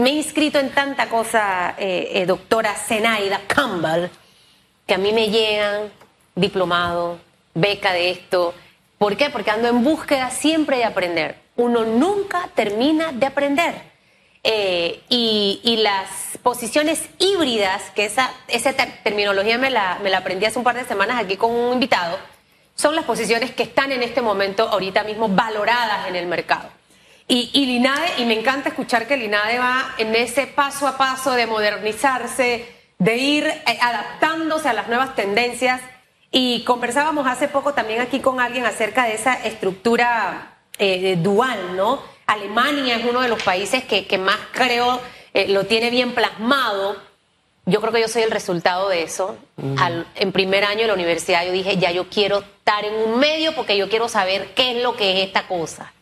me he inscrito en tanta cosa, eh, eh, doctora Zenaida Campbell, que a mí me llegan diplomado, beca de esto. ¿Por qué? Porque ando en búsqueda siempre de aprender. Uno nunca termina de aprender. Eh, y, las posiciones híbridas, que esa, esa terminología me la, me la aprendí hace un par de semanas aquí con un invitado, son las posiciones que están en este momento, ahorita mismo, valoradas en el mercado. Y, y Linade, y me encanta escuchar que Linade va en ese paso a paso de modernizarse, de ir eh, adaptándse a las nuevas tendencias. Y conversábamos hace poco también aquí con alguien acerca de esa estructura eh, dual, ¿no? Alemania es uno de los países que, que más creo eh, lo tiene bien plasmado. Yo creo que yo soy el resultado de eso. en primer año de la universidad yo dije, ya yo quiero estar en un medio porque yo quiero saber qué es lo que es esta cosa.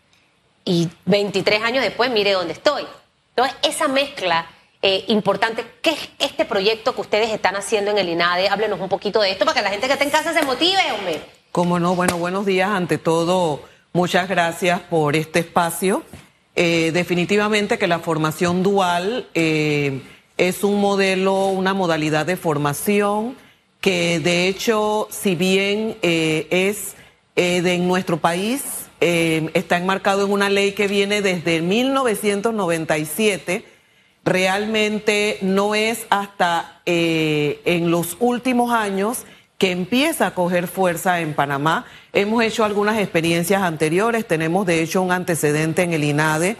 Y 23 años después, mire dónde estoy. Entonces, esa mezcla eh, importante, ¿qué es este proyecto que ustedes están haciendo en el INADE? Háblenos un poquito de esto para que la gente que está en casa se motive, hombre. Cómo no, bueno, buenos días. Ante todo, muchas gracias por este espacio. Eh, definitivamente que la formación dual eh, es un modelo, una modalidad de formación que de hecho, si bien es de en nuestro país, está enmarcado en una ley que viene desde 1997 realmente no es hasta eh, en los últimos años que empieza a coger fuerza en Panamá. Hemos hecho algunas experiencias anteriores, tenemos de hecho un antecedente en el INADE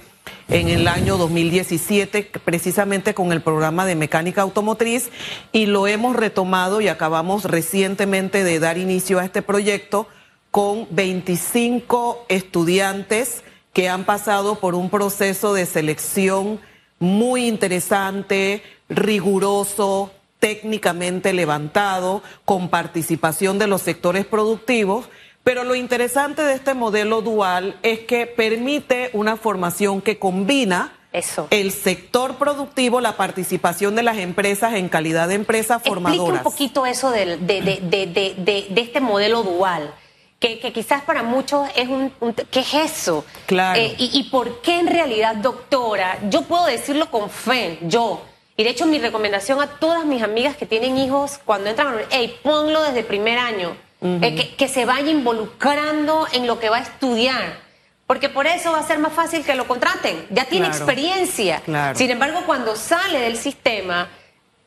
en el año 2017, precisamente con el programa de mecánica automotriz, y lo hemos retomado y acabamos recientemente de dar inicio a este proyecto con 25 estudiantes que han pasado por un proceso de selección muy interesante, riguroso, técnicamente levantado, con participación de los sectores productivos. Pero lo interesante de este modelo dual es que permite una formación que combina el sector productivo, la participación de las empresas en calidad de empresas formadoras. Explica un poquito eso de, de este modelo dual que, quizás para muchos es un, ¿qué es eso? Claro. Eh, y, por qué en realidad, doctora, yo puedo decirlo con fe, yo, y de hecho mi recomendación a todas mis amigas que tienen hijos, cuando entran a hey, ponlo desde el primer año, eh, que, se vaya involucrando en lo que va a estudiar. Porque por eso va a ser más fácil que lo contraten. Ya tiene experiencia. Claro. Sin embargo, cuando sale del sistema,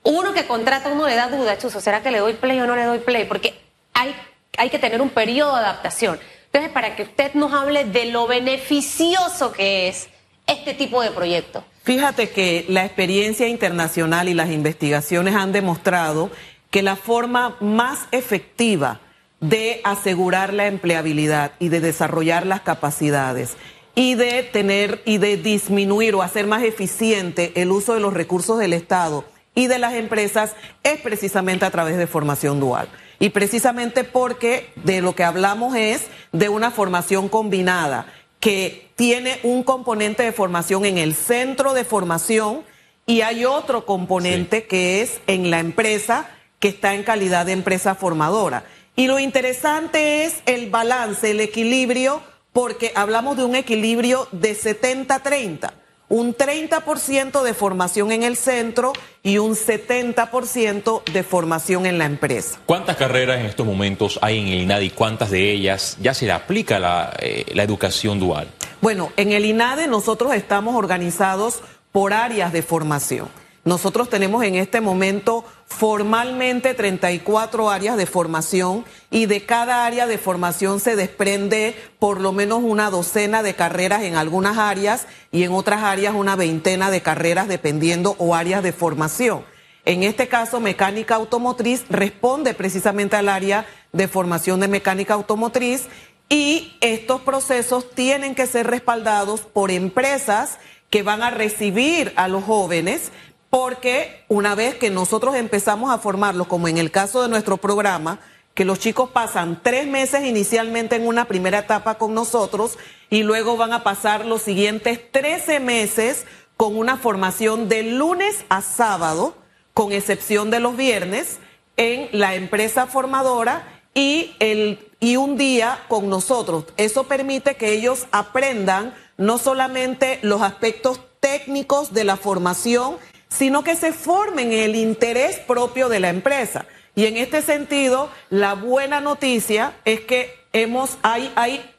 uno que contrata, uno le da duda, Chuzo, ¿será que le doy play o no le doy play? Porque hay hay que tener un periodo de adaptación. Entonces, para que usted nos hable de lo beneficioso que es este tipo de proyecto. Fíjate que la experiencia internacional y las investigaciones han demostrado que la forma más efectiva de asegurar la empleabilidad y de desarrollar las capacidades y de tener y de disminuir o hacer más eficiente el uso de los recursos del Estado y de las empresas es precisamente a través de formación dual. Y precisamente porque de lo que hablamos es de una formación combinada que tiene un componente de formación en el centro de formación y hay otro componente que es en la empresa que está en calidad de empresa formadora. Y lo interesante es el balance, el equilibrio, porque hablamos de un equilibrio de 70-30 un 30% de formación en el centro y un 70% de formación en la empresa. ¿Cuántas carreras en estos momentos hay en el INADE y cuántas de ellas ya se le aplica la, eh, la educación dual? Bueno, en el INADE nosotros estamos organizados por áreas de formación. Nosotros tenemos en este momento formalmente 34 áreas de formación y de cada área de formación se desprende por lo menos una docena de carreras en algunas áreas y en otras áreas una veintena de carreras dependiendo o áreas de formación. En este caso, mecánica automotriz responde precisamente al área de formación de mecánica automotriz y estos procesos tienen que ser respaldados por empresas que van a recibir a los jóvenes porque una vez que nosotros empezamos a formarlos, como en el caso de nuestro programa, que los chicos pasan tres meses inicialmente en una primera etapa con nosotros y luego van a pasar los siguientes 13 meses con una formación de lunes a sábado, con excepción de los viernes, en la empresa formadora y, el, y un día con nosotros. Eso permite que ellos aprendan no solamente los aspectos técnicos de la formación, sino que se formen en el interés propio de la empresa. Y en este sentido, la buena noticia es que hemos, hay, hay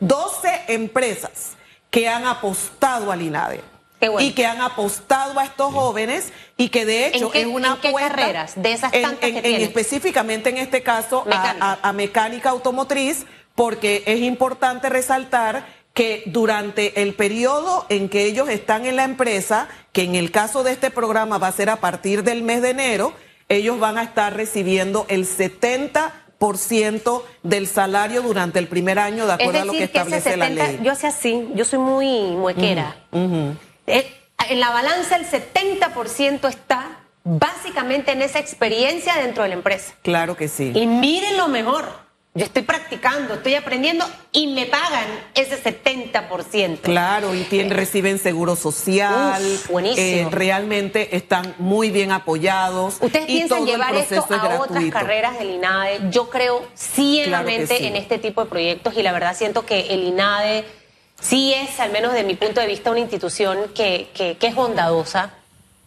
12 eh, empresas que han apostado al INADE. Y que han apostado a estos jóvenes y que de hecho es una ¿en qué carreras de esas tantas en, que específicamente en este caso a mecánica automotriz porque es importante resaltar que durante el periodo en que ellos están en la empresa, que en el caso de este programa va a ser a partir del mes de enero, ellos van a estar recibiendo el 70% del salario durante el primer año, de acuerdo a lo que establece la ley. Yo sé así, yo soy muy muequera. Eh, en la balanza el 70% está básicamente en esa experiencia dentro de la empresa. Claro que sí. Y miren lo mejor yo estoy practicando, estoy aprendiendo y me pagan ese 70%. Claro, y tienen, reciben seguro social. buenísimo. Eh, realmente están muy bien apoyados. ¿Ustedes piensan llevar esto a otras carreras del INADE? Yo creo ciegamente en este tipo de proyectos y la verdad siento que el INADE sí es, al menos de mi punto de vista, una institución que, que, es bondadosa.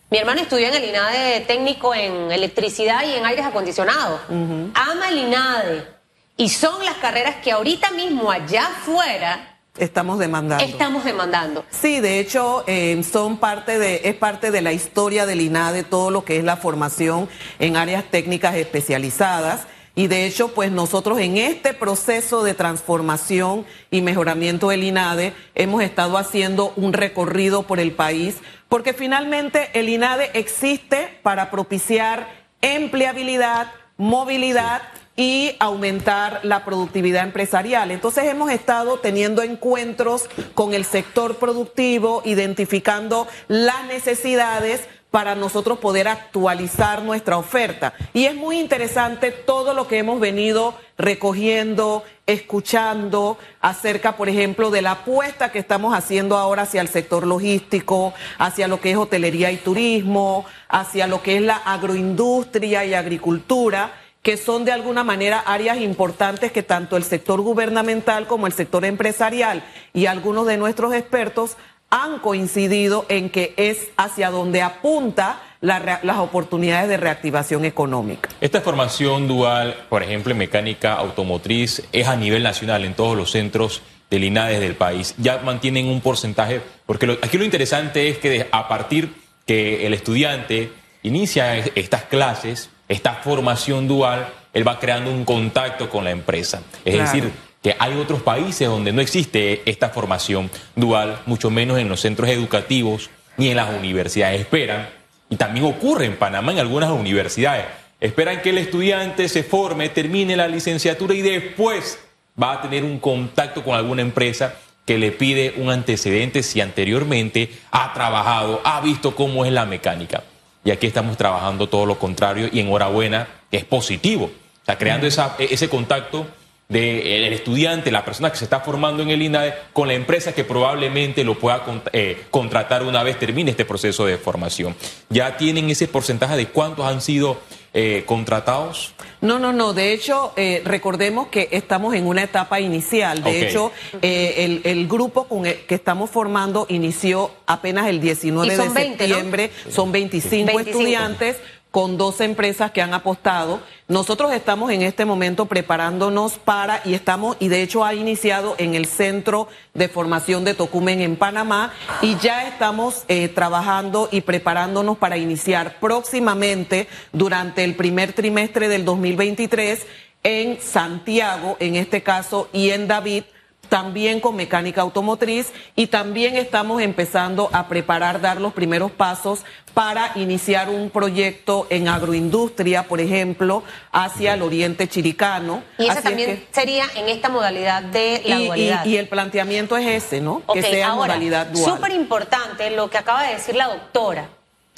Mi hermano estudió en el INADE técnico en electricidad y en aires acondicionados. Ama el INADE y son las carreras que ahorita mismo allá afuera Estamos demandando. Estamos demandando. Sí, de hecho, eh, son parte de, es parte de la historia del INADE, todo lo que es la formación en áreas técnicas especializadas. Y de hecho, pues nosotros en este proceso de transformación y mejoramiento del INADE hemos estado haciendo un recorrido por el país, porque finalmente el INADE existe para propiciar empleabilidad, movilidad y aumentar la productividad empresarial. Entonces hemos estado teniendo encuentros con el sector productivo, identificando las necesidades para nosotros poder actualizar nuestra oferta. Y es muy interesante todo lo que hemos venido recogiendo, escuchando acerca, por ejemplo, de la apuesta que estamos haciendo ahora hacia el sector logístico, hacia lo que es hotelería y turismo, hacia lo que es la agroindustria y agricultura que son de alguna manera áreas importantes que tanto el sector gubernamental como el sector empresarial y algunos de nuestros expertos han coincidido en que es hacia donde apunta las oportunidades de reactivación económica. Esta formación dual, por ejemplo, en mecánica automotriz, es a nivel nacional en todos los centros del INADES del país. Ya mantienen un porcentaje, porque aquí lo interesante es que a partir que el estudiante inicia estas clases, esta formación dual, él va creando un contacto con la empresa. Es decir, que hay otros países donde no existe esta formación dual, mucho menos en los centros educativos ni en las universidades. Esperan, y también ocurre en Panamá en algunas universidades, esperan que el estudiante se forme, termine la licenciatura y después va a tener un contacto con alguna empresa que le pide un antecedente si anteriormente ha trabajado, ha visto cómo es la mecánica. Y aquí estamos trabajando todo lo contrario y enhorabuena, que es positivo. Está creando esa, ese contacto del estudiante, la persona que se está formando en el INADE, con la empresa que probablemente lo pueda eh, contratar una vez termine este proceso de formación. ¿Ya tienen ese porcentaje de cuántos han sido eh, contratados? No, no, no. De hecho, eh, recordemos que estamos en una etapa inicial. De hecho, eh, el, grupo con que estamos formando inició apenas el 19 de septiembre. Son 25, estudiantes con dos empresas que han apostado. Nosotros estamos en este momento preparándonos para, y estamos, y de hecho ha iniciado en el Centro de Formación de Tocumen en Panamá, y ya estamos eh, trabajando y preparándonos para iniciar próximamente durante el primer trimestre del 2023 en Santiago, en este caso, y en David, también con mecánica automotriz y también estamos empezando a preparar, dar los primeros pasos para iniciar un proyecto en agroindustria, por ejemplo, hacia el oriente chiricano. Y eso también sería en esta modalidad de la y, dualidad. Y, el planteamiento es ese, ¿no? que sea modalidad dual. Súper importante lo que acaba de decir la doctora.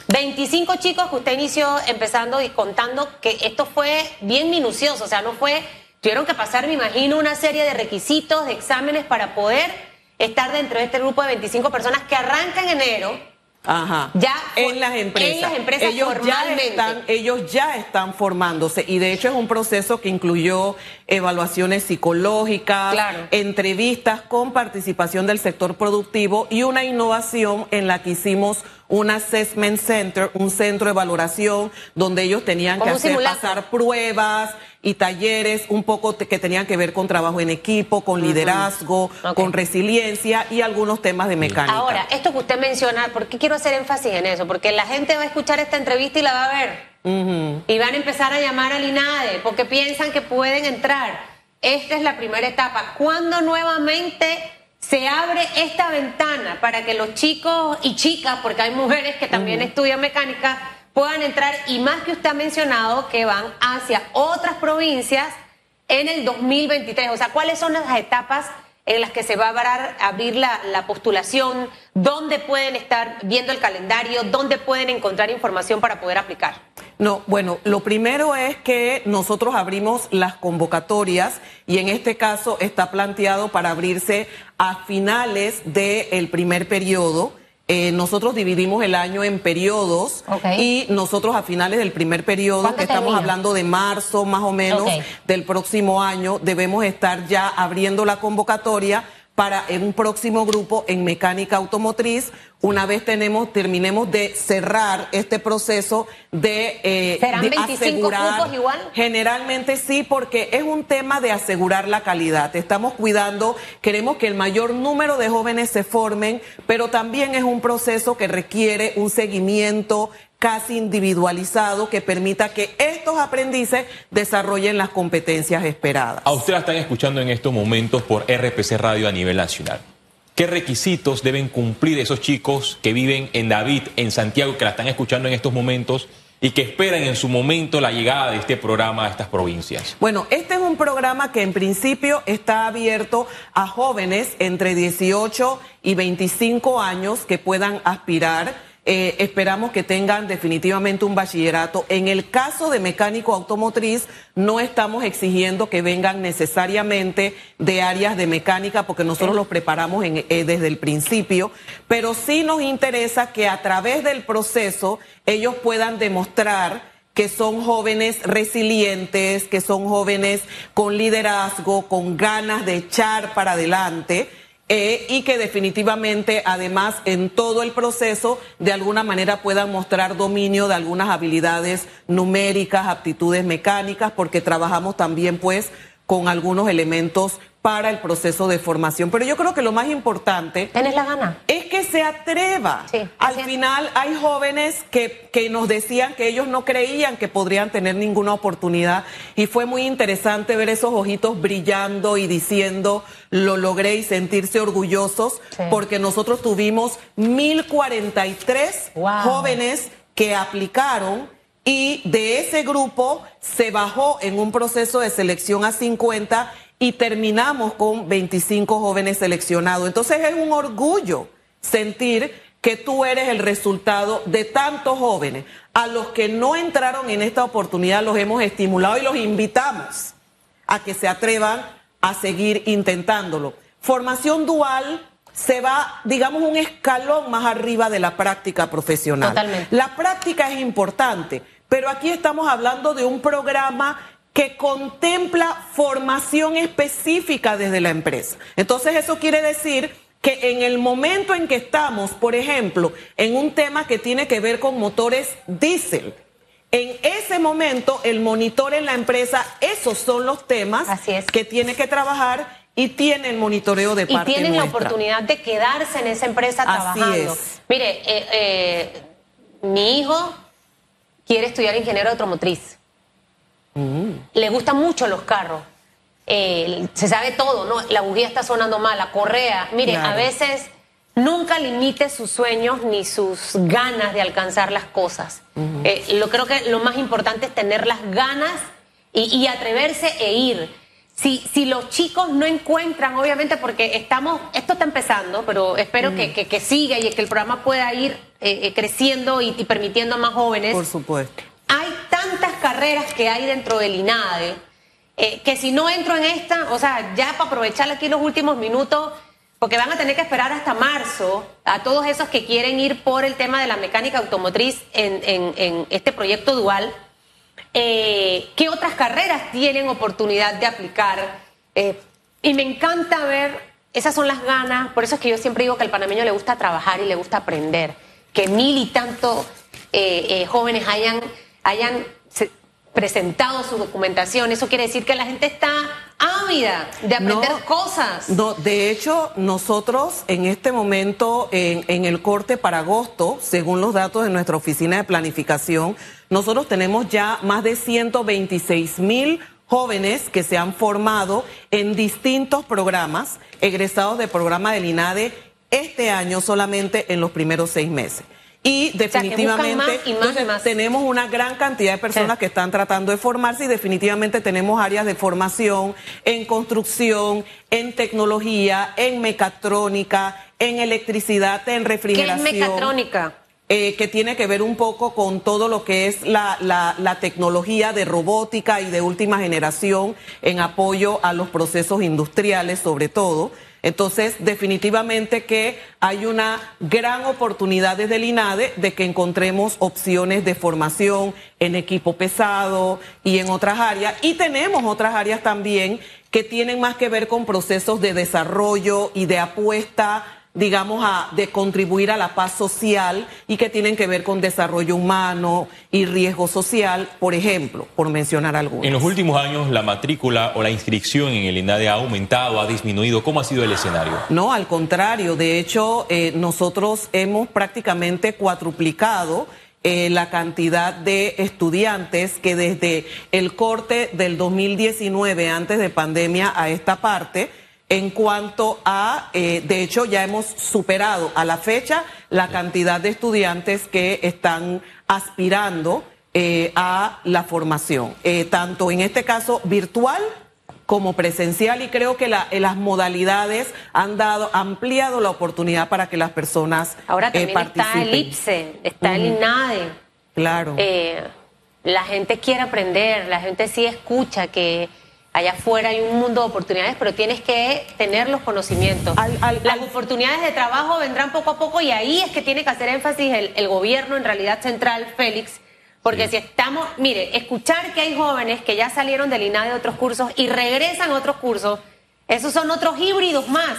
25 chicos que usted inició empezando y contando que esto fue bien minucioso, o sea, no fue Tuvieron que pasar, me imagino, una serie de requisitos, de exámenes para poder estar dentro de este grupo de 25 personas que arrancan en enero Ajá. Ya en las empresas. En las empresas ellos formalmente. Ya están, ellos ya están formándose y de hecho es un proceso que incluyó evaluaciones psicológicas, Claro. entrevistas con participación del sector productivo y una innovación en la que hicimos un assessment center, un centro de valoración donde ellos tenían Como que hacer pasar pruebas y talleres un poco que tenían que ver con trabajo en equipo, con liderazgo, con resiliencia y algunos temas de mecánica. Ahora, esto que usted menciona, ¿por qué quiero hacer énfasis en eso? Porque la gente va a escuchar esta entrevista y la va a ver. Y van a empezar a llamar al INADE porque piensan que pueden entrar. Esta es la primera etapa. ¿Cuándo nuevamente se abre esta ventana para que los chicos y chicas, porque hay mujeres que también estudian mecánica, puedan entrar? Y más que usted ha mencionado que van hacia otras provincias en el 2023. O sea, ¿cuáles son las etapas en las que se va a abrir la, la postulación? ¿Dónde pueden estar viendo el calendario? ¿Dónde pueden encontrar información para poder aplicar? No, bueno, lo primero es que nosotros abrimos las convocatorias y en este caso está planteado para abrirse a finales del primer periodo. Eh, nosotros dividimos el año en periodos y nosotros a finales del primer periodo, ¿Cuándo que estamos termina? hablando de marzo más o menos del próximo año, debemos estar ya abriendo la convocatoria para en un próximo grupo en mecánica automotriz. Una vez tenemos, terminemos de cerrar este proceso de, eh, ¿Serán de 25 cupos igual? Generalmente sí, porque es un tema de asegurar la calidad. Estamos cuidando, queremos que el mayor número de jóvenes se formen, pero también es un proceso que requiere un seguimiento casi individualizado que permita que estos aprendices desarrollen las competencias esperadas. A usted la están escuchando en estos momentos por RPC Radio a nivel nacional. ¿Qué requisitos deben cumplir esos chicos que viven en David, en Santiago, que la están escuchando en estos momentos y que esperan en su momento la llegada de este programa a estas provincias? Bueno, este es un programa que en principio está abierto a jóvenes entre 18 y 25 años que puedan aspirar. Eh, esperamos que tengan definitivamente un bachillerato. En el caso de mecánico automotriz, no estamos exigiendo que vengan necesariamente de áreas de mecánica, porque nosotros los preparamos en- eh, desde el principio, pero sí nos interesa que a través del proceso ellos puedan demostrar que son jóvenes resilientes, que son jóvenes con liderazgo, con ganas de echar para adelante. Eh, y que definitivamente, además, en todo el proceso, de alguna manera puedan mostrar dominio de algunas habilidades numéricas, aptitudes mecánicas, porque trabajamos también, pues, con algunos elementos para el proceso de formación. Pero yo creo que lo más importante ¿Tienes la gana? es que se atreva. Sí, Al final hay jóvenes que, que nos decían que ellos no creían que podrían tener ninguna oportunidad y fue muy interesante ver esos ojitos brillando y diciendo lo logré y sentirse orgullosos Sí. porque nosotros tuvimos 1043 Wow. jóvenes que aplicaron y de ese grupo se bajó en un proceso de selección a 50 y terminamos con 25 jóvenes seleccionados. Entonces es un orgullo sentir que tú eres el resultado de tantos jóvenes. A los que no entraron en esta oportunidad los hemos estimulado y los invitamos a que se atrevan a seguir intentándolo. Formación dual se va, digamos, un escalón más arriba de la práctica profesional. Totalmente. La práctica es importante, pero aquí estamos hablando de un programa que contempla formación específica desde la empresa. Entonces eso quiere decir que en el momento en que estamos, por ejemplo, en un tema que tiene que ver con motores diésel, en ese momento el monitor en la empresa, esos son los temas Así es. que tiene que trabajar y tiene el monitoreo de Y parte tienen la oportunidad de quedarse en esa empresa Así trabajando. es. Mire, eh, eh, mi hijo quiere estudiar ingeniero automotriz. Mm. Le gustan mucho los carros. Eh, se sabe todo, ¿no? La bujía está sonando mal, la correa. Mire, Claro. a veces nunca limite sus sueños ni sus ganas de alcanzar las cosas. Eh, lo creo que lo más importante es tener las ganas y, y atreverse e ir. Si, si los chicos no encuentran, obviamente, porque estamos, esto está empezando, pero espero que, que- que siga y que el programa pueda ir eh, eh, creciendo y, y permitiendo a más jóvenes. Por supuesto. Carreras que hay dentro del INADE eh, que si no entro en esta, o sea, ya para aprovechar aquí los últimos minutos, porque van a tener que esperar hasta marzo a todos esos que quieren ir por el tema de la mecánica automotriz en, en, este proyecto dual. Eh, ¿Qué otras carreras tienen oportunidad de aplicar? Eh, y me encanta ver, esas son las ganas, por eso es que yo siempre digo que al panameño le gusta trabajar y le gusta aprender, que mil y tantos eh, jóvenes hayan, hayan presentado su documentación. Eso quiere decir que la gente está ávida de aprender cosas. No, de hecho, nosotros en este momento, en, en, el corte para agosto, según los datos de nuestra oficina de planificación, nosotros tenemos ya más de 126 mil jóvenes que se han formado en distintos programas, egresados del programa del INADE este año solamente en los primeros seis meses. Y definitivamente tenemos una gran cantidad de personas que están tratando de formarse y definitivamente tenemos áreas de formación en construcción, en tecnología, en mecatrónica, en electricidad, en refrigeración. ¿Qué es mecatrónica? Eh, que tiene que ver un poco con todo lo que es la, la, la, tecnología de robótica y de última generación en apoyo a los procesos industriales sobre todo. Entonces, definitivamente que hay una gran oportunidad desde el INADE de que encontremos opciones de formación en equipo pesado y en otras áreas. Y tenemos otras áreas también que tienen más que ver con procesos de desarrollo y de apuesta digamos, a, de contribuir a la paz social y que tienen que ver con desarrollo humano y riesgo social, por ejemplo, por mencionar algunos. En los últimos años, la matrícula o la inscripción en el INADE ha aumentado, ha disminuido. ¿Cómo ha sido el escenario? No, al contrario. De hecho, eh, nosotros hemos prácticamente cuatruplicado eh, la cantidad de estudiantes que desde el corte del 2019, antes de pandemia, a esta parte, en cuanto a, eh, de hecho ya hemos superado a la fecha la cantidad de estudiantes que están aspirando eh, a la formación, eh, tanto en este caso virtual como presencial y creo que las modalidades han dado ampliado la oportunidad para que las personas ahora también está el IPSE está el INADE claro. La gente quiere aprender la gente sí escucha que allá afuera hay un mundo de oportunidades, pero tienes que tener los conocimientos. Las oportunidades de trabajo vendrán poco a poco y ahí es que tiene que hacer énfasis el, gobierno, en realidad central, Félix, porque si estamos, mire, escuchar que hay jóvenes que ya salieron del INAD de otros cursos y regresan a otros cursos, esos son otros híbridos más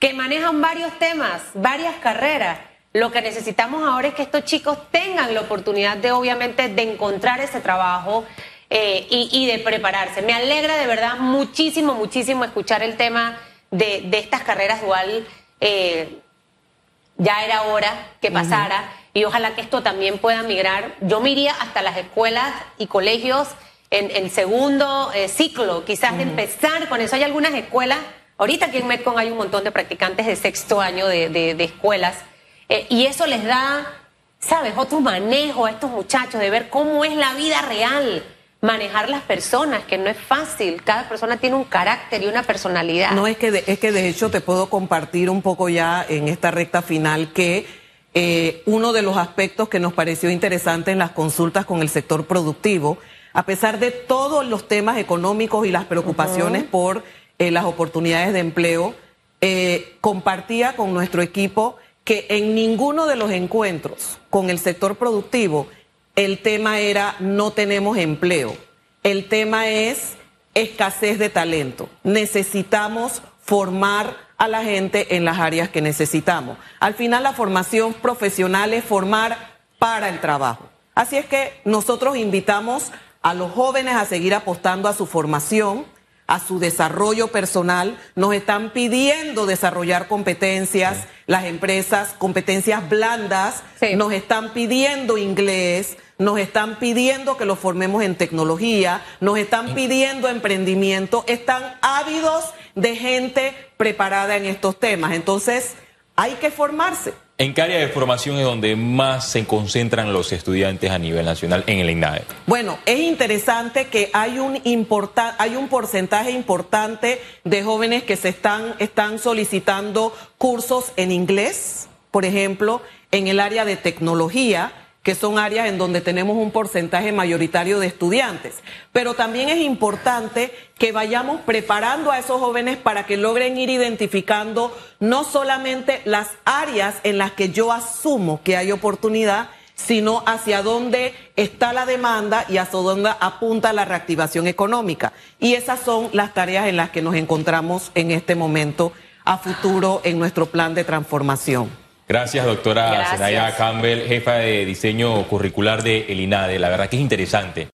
que manejan varios temas, varias carreras. Lo que necesitamos ahora es que estos chicos tengan la oportunidad de, obviamente, de encontrar ese trabajo, eh, y, de prepararse. Me alegra de verdad muchísimo, muchísimo escuchar el tema de, estas carreras dual. Eh, ya era hora que pasara y ojalá que esto también pueda migrar. Yo me iría hasta las escuelas y colegios en el segundo eh, ciclo, quizás de empezar con eso. Hay algunas escuelas, ahorita aquí en Metcon hay un montón de practicantes de sexto año de, de escuelas y eso les da, ¿sabes?, otro manejo a estos muchachos de ver cómo es la vida real manejar las personas, que no es fácil. Cada persona tiene un carácter y una personalidad. No, es que de, es que de hecho te puedo compartir un poco ya en esta recta final que eh, uno de los aspectos que nos pareció interesante en las consultas con el sector productivo, a pesar de todos los temas económicos y las preocupaciones por eh, las oportunidades de empleo, eh, compartía con nuestro equipo que en ninguno de los encuentros con el sector productivo el tema era no tenemos empleo. El tema es escasez de talento. Necesitamos formar a la gente en las áreas que necesitamos. Al final la formación profesional es formar para el trabajo. Así es que nosotros invitamos a los jóvenes a seguir apostando a su formación, a su desarrollo personal. Nos están pidiendo desarrollar competencias, las empresas, competencias blandas, nos están pidiendo inglés, nos están pidiendo que los formemos en tecnología, nos están pidiendo emprendimiento, están ávidos de gente preparada en estos temas. Entonces, hay que formarse. ¿En qué área de formación es donde más se concentran los estudiantes a nivel nacional en el INAE? Bueno, es interesante que hay un, hay un porcentaje importante de jóvenes que se están, están solicitando cursos en inglés, por ejemplo, en el área de tecnología que son áreas en donde tenemos un porcentaje mayoritario de estudiantes. Pero también es importante que vayamos preparando a esos jóvenes para que logren ir identificando no solamente las áreas en las que yo asumo que hay oportunidad, sino hacia dónde está la demanda y hacia dónde apunta la reactivación económica. Y esas son las tareas en las que nos encontramos en este momento a futuro en nuestro plan de transformación. Gracias, doctora Gracias. Zenaida Campbell, jefa de diseño curricular de El INADE. La verdad que es interesante.